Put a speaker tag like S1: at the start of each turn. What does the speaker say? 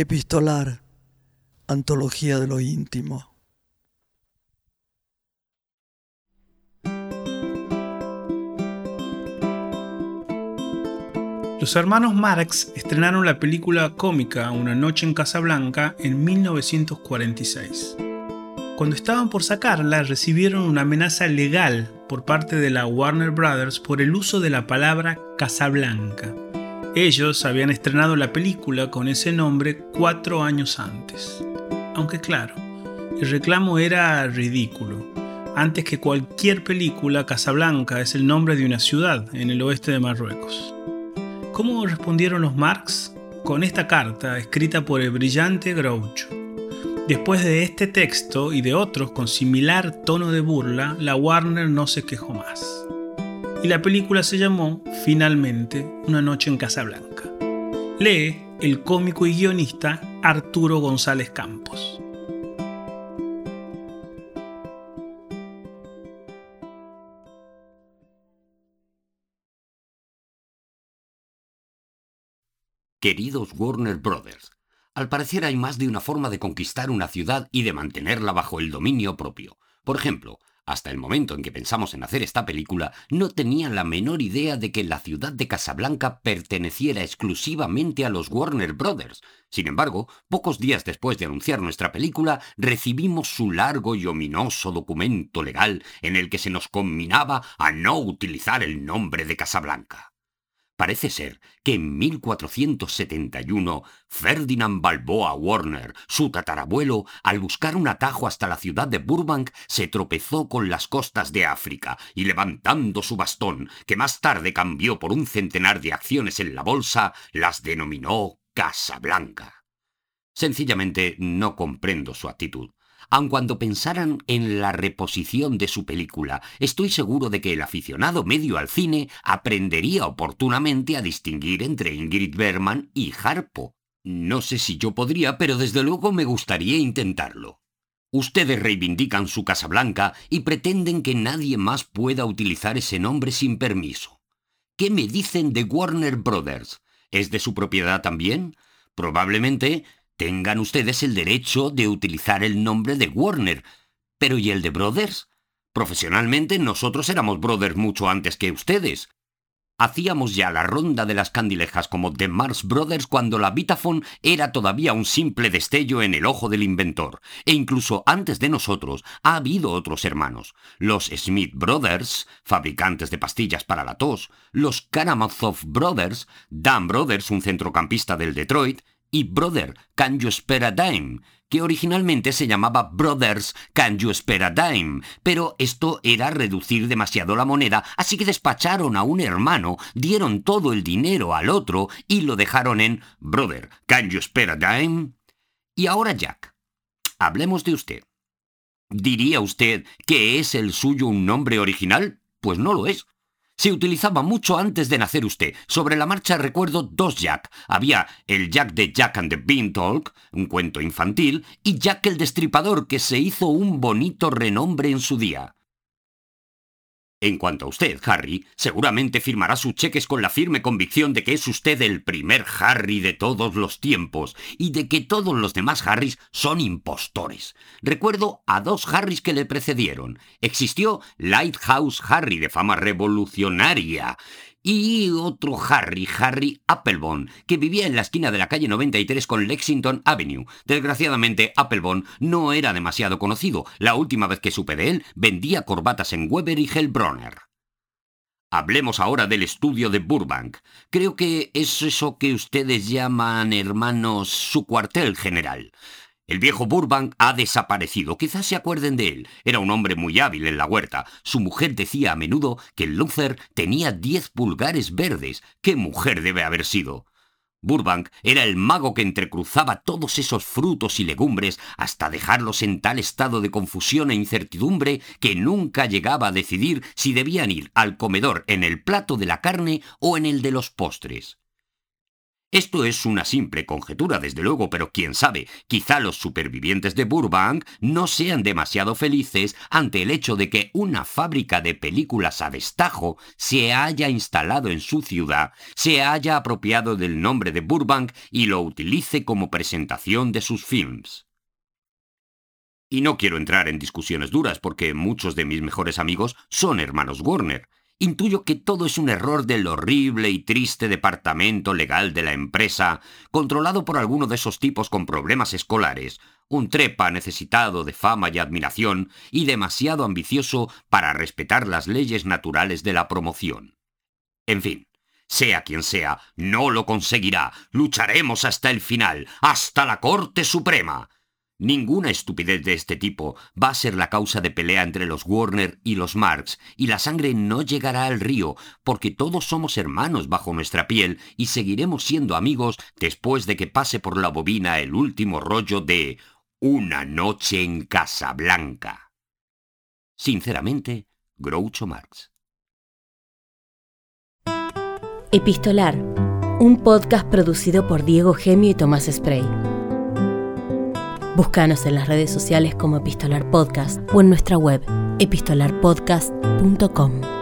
S1: Epistolar, Antología de lo íntimo.
S2: Los hermanos Marx estrenaron la película cómica Una noche en Casablanca en 1946. Cuando estaban por sacarla, recibieron una amenaza legal por parte de la Warner Brothers por el uso de la palabra Casablanca. Ellos habían estrenado la película con ese nombre cuatro años antes. Aunque claro, el reclamo era ridículo. Antes que cualquier película, Casablanca es el nombre de una ciudad en el oeste de Marruecos. ¿Cómo respondieron los Marx? Con esta carta escrita por el brillante Groucho. Después de este texto y de otros con similar tono de burla, la Warner no se quejó más. Y la película se llamó, finalmente, Una noche en Casablanca. Lee el cómico y guionista Arturo González Campos.
S3: Queridos Warner Brothers, al parecer hay más de una forma de conquistar una ciudad y de mantenerla bajo el dominio propio. Por ejemplo, hasta el momento en que pensamos en hacer esta película, no tenía la menor idea de que la ciudad de Casablanca perteneciera exclusivamente a los Warner Brothers. Sin embargo, pocos días después de anunciar nuestra película, recibimos su largo y ominoso documento legal en el que se nos conminaba a no utilizar el nombre de Casablanca. Parece ser que en 1471 Ferdinand Balboa Warner, su tatarabuelo, al buscar un atajo hasta la ciudad de Burbank, se tropezó con las costas de África y levantando su bastón, que más tarde cambió por un centenar de acciones en la bolsa, las denominó Casablanca. Sencillamente no comprendo su actitud. Aun cuando pensaran en la reposición de su película, estoy seguro de que el aficionado medio al cine aprendería oportunamente a distinguir entre Ingrid Bergman y Harpo. No sé si yo podría, pero desde luego me gustaría intentarlo. Ustedes reivindican su Casa Blanca y pretenden que nadie más pueda utilizar ese nombre sin permiso. ¿Qué me dicen de Warner Brothers? ¿Es de su propiedad también? Probablemente tengan ustedes el derecho de utilizar el nombre de Warner. Pero ¿y el de Brothers? Profesionalmente nosotros éramos Brothers mucho antes que ustedes. Hacíamos ya la ronda de las candilejas como The Mars Brothers cuando la Vitaphone era todavía un simple destello en el ojo del inventor. E incluso antes de nosotros ha habido otros hermanos. Los Smith Brothers, fabricantes de pastillas para la tos. Los Karamazov Brothers, Dan Brothers, un centrocampista del Detroit y Brother, Can You Spare a Dime, que originalmente se llamaba Brothers Can You Spare a Dime, pero esto era reducir demasiado la moneda, así que despacharon a un hermano, dieron todo el dinero al otro y lo dejaron en Brother Can You Spare a Dime. Y ahora Jack, hablemos de usted. ¿Diría usted que es el suyo un nombre original? Pues no lo es se utilizaba mucho antes de nacer usted. Sobre la marcha recuerdo dos Jack. Había el Jack de Jack and the Beanstalk, un cuento infantil, y Jack el Destripador, que se hizo un bonito renombre en su día. En cuanto a usted, Harry, seguramente firmará sus cheques con la firme convicción de que es usted el primer Harry de todos los tiempos y de que todos los demás Harrys son impostores. Recuerdo a dos Harrys que le precedieron. Existió Lighthouse Harry de fama revolucionaria y otro Harry, Harry Applebone, que vivía en la esquina de la calle 93 con Lexington Avenue. Desgraciadamente, Applebone no era demasiado conocido. La última vez que supe de él, vendía corbatas en Weber y Hellbronner. Hablemos ahora del estudio de Burbank. Creo que es eso que ustedes llaman, hermanos, su cuartel general. El viejo Burbank ha desaparecido. Quizás se acuerden de él. Era un hombre muy hábil en la huerta. Su mujer decía a menudo que Luther tenía diez pulgares verdes. ¿Qué mujer debe haber sido? Burbank era el mago que entrecruzaba todos esos frutos y legumbres hasta dejarlos en tal estado de confusión e incertidumbre que nunca llegaba a decidir si debían ir al comedor en el plato de la carne o en el de los postres. Esto es una simple conjetura, desde luego, pero quién sabe, quizá los supervivientes de Burbank no sean demasiado felices ante el hecho de que una fábrica de películas a destajo se haya instalado en su ciudad, se haya apropiado del nombre de Burbank y lo utilice como presentación de sus films. Y no quiero entrar en discusiones duras porque muchos de mis mejores amigos son hermanos Warner, Intuyo que todo es un error del horrible y triste departamento legal de la empresa, controlado por alguno de esos tipos con problemas escolares, un trepa necesitado de fama y admiración y demasiado ambicioso para respetar las leyes naturales de la promoción. En fin, sea quien sea, no lo conseguirá. Lucharemos hasta el final, hasta la Corte Suprema. Ninguna estupidez de este tipo va a ser la causa de pelea entre los Warner y los Marx, y la sangre no llegará al río, porque todos somos hermanos bajo nuestra piel y seguiremos siendo amigos después de que pase por la bobina el último rollo de Una noche en Casablanca. Sinceramente, Groucho Marx.
S4: Epistolar, un podcast producido por Diego Gemio y Tomás Spray. Búscanos en las redes sociales como Epistolar Podcast o en nuestra web epistolarpodcast.com.